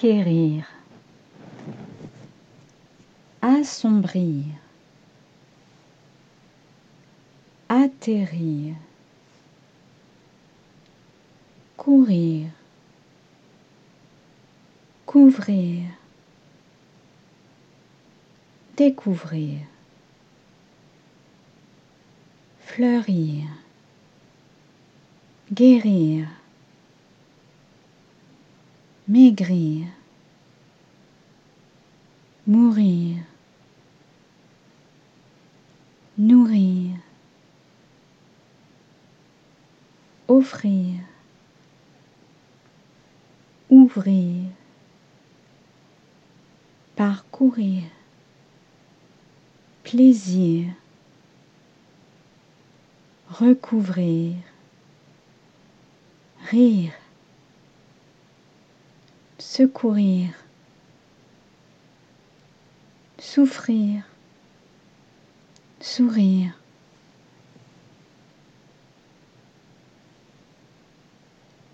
acquérir, assombrir, atterrir, courir, couvrir, découvrir, fleurir, guérir, maigrir, mourir, nourrir, offrir, ouvrir, parcourir, plaisir, recouvrir, rire, secourir, souffrir, sourire,